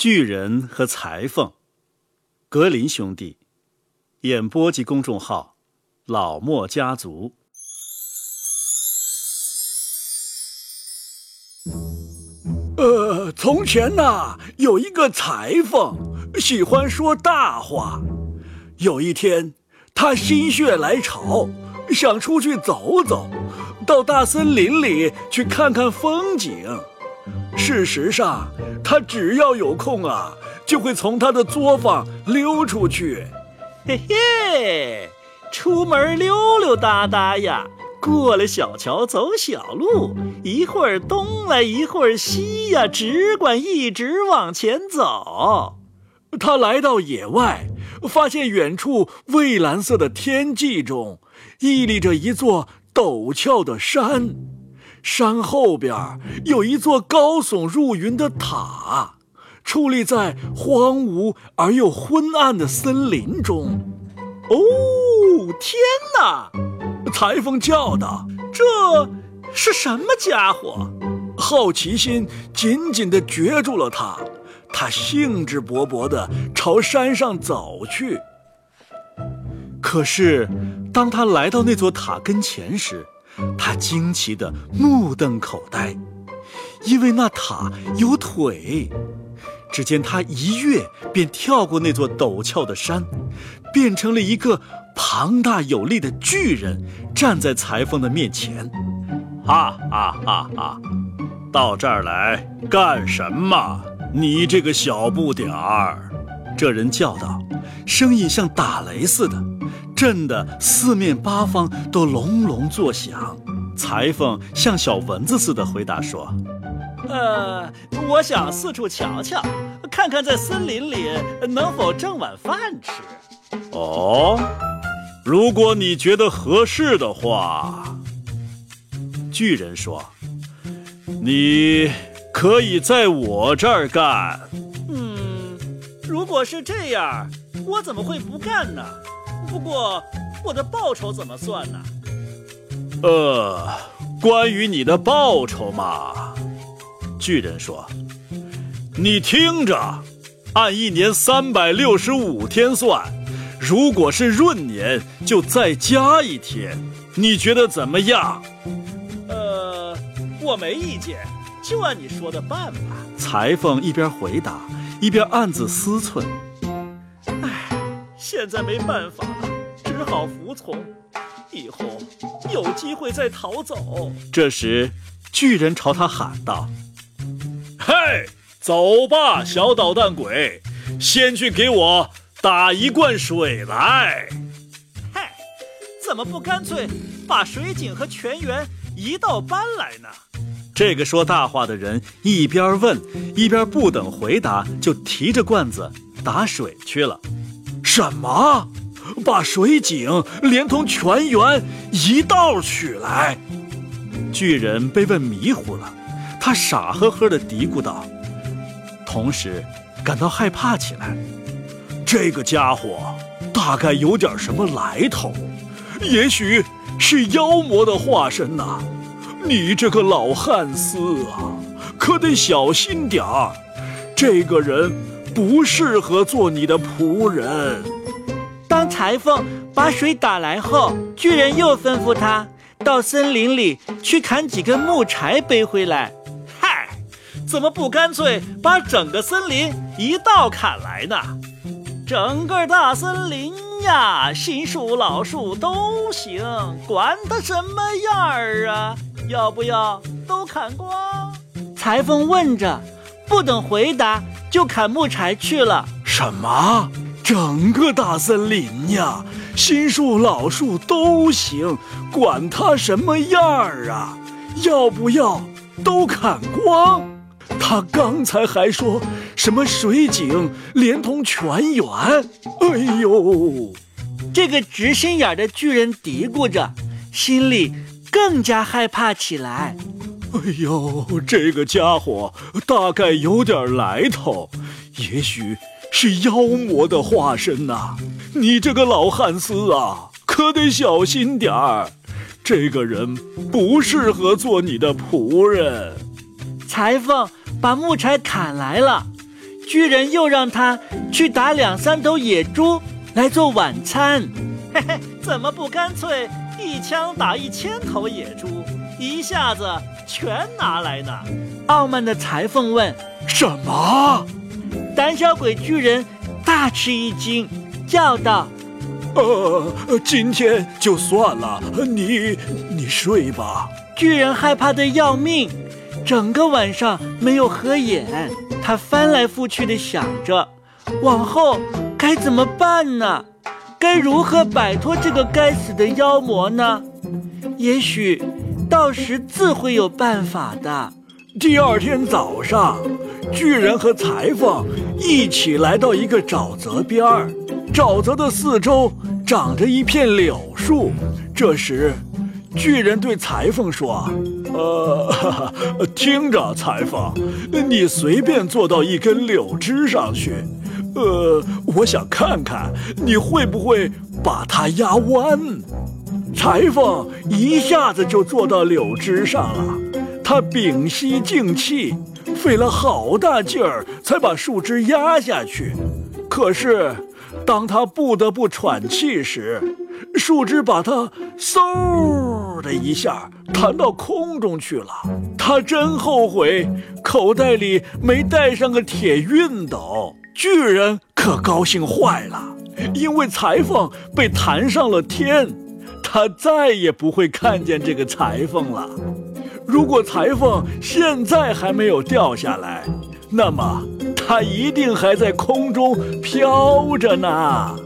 巨人和裁缝，格林兄弟，演播及公众号，老莫家族。呃，从前呐，有一个裁缝，喜欢说大话。有一天，他心血来潮，想出去走走，到大森林里去看看风景。事实上，他只要有空啊，就会从他的作坊溜出去。嘿嘿，出门溜溜达达呀，过了小桥走小路，一会儿东来一会儿西呀，只管一直往前走。他来到野外，发现远处蔚蓝色的天际中，屹立着一座陡峭的山。山后边有一座高耸入云的塔，矗立在荒芜而又昏暗的森林中。哦，天哪！裁缝叫道：“这是什么家伙？”好奇心紧紧地攫住了他，他兴致勃勃地朝山上走去。可是，当他来到那座塔跟前时，他惊奇的目瞪口呆，因为那塔有腿。只见他一跃便跳过那座陡峭的山，变成了一个庞大有力的巨人，站在裁缝的面前。哈哈哈哈！到这儿来干什么？你这个小不点儿！这人叫道，声音像打雷似的。震得四面八方都隆隆作响。裁缝像小蚊子似的回答说：“呃，我想四处瞧瞧，看看在森林里能否挣碗饭吃。”哦，如果你觉得合适的话，巨人说：“你可以在我这儿干。”嗯，如果是这样，我怎么会不干呢？不过，我的报酬怎么算呢？呃，关于你的报酬嘛，巨人说：“你听着，按一年三百六十五天算，如果是闰年，就再加一天。你觉得怎么样？”呃，我没意见，就按你说的办吧。裁缝一边回答，一边暗自思忖。现在没办法了，只好服从。以后有机会再逃走。这时，巨人朝他喊道：“嘿，走吧，小捣蛋鬼，先去给我打一罐水来。”嗨，怎么不干脆把水井和泉源一道搬来呢？这个说大话的人一边问，一边不等回答，就提着罐子打水去了。什么？把水井连同泉源一道取来？巨人被问迷糊了，他傻呵呵地嘀咕道，同时感到害怕起来。这个家伙大概有点什么来头，也许是妖魔的化身呐！你这个老汉斯啊，可得小心点儿。这个人。不适合做你的仆人。当裁缝把水打来后，巨人又吩咐他到森林里去砍几根木柴背回来。嗨，怎么不干脆把整个森林一道砍来呢？整个大森林呀，新树老树都行，管它什么样儿啊！要不要都砍光？裁缝问着，不等回答。就砍木柴去了。什么？整个大森林呀，新树老树都行，管它什么样儿啊？要不要都砍光？他刚才还说什么水井连同泉源？哎呦！这个直心眼的巨人嘀咕着，心里更加害怕起来。哎呦，这个家伙大概有点来头，也许是妖魔的化身呐！你这个老汉斯啊，可得小心点儿。这个人不适合做你的仆人。裁缝把木柴砍来了，巨人又让他去打两三头野猪来做晚餐。嘿嘿，怎么不干脆一枪打一千头野猪，一下子全拿来呢？傲慢的裁缝问。什么？胆小鬼巨人大吃一惊，叫道：“呃，今天就算了，你你睡吧。”巨人害怕的要命，整个晚上没有合眼。他翻来覆去的想着，往后该怎么办呢？该如何摆脱这个该死的妖魔呢？也许到时自会有办法的。第二天早上，巨人和裁缝一起来到一个沼泽边儿。沼泽的四周长着一片柳树。这时，巨人对裁缝说：“呃，听着，裁缝，你随便坐到一根柳枝上去。呃，我想看看你会不会把它压弯。”裁缝一下子就坐到柳枝上了。他屏息静气，费了好大劲儿才把树枝压下去。可是，当他不得不喘气时，树枝把他嗖的一下弹到空中去了。他真后悔口袋里没带上个铁熨斗。巨人可高兴坏了，因为裁缝被弹上了天，他再也不会看见这个裁缝了。如果裁缝现在还没有掉下来，那么他一定还在空中飘着呢。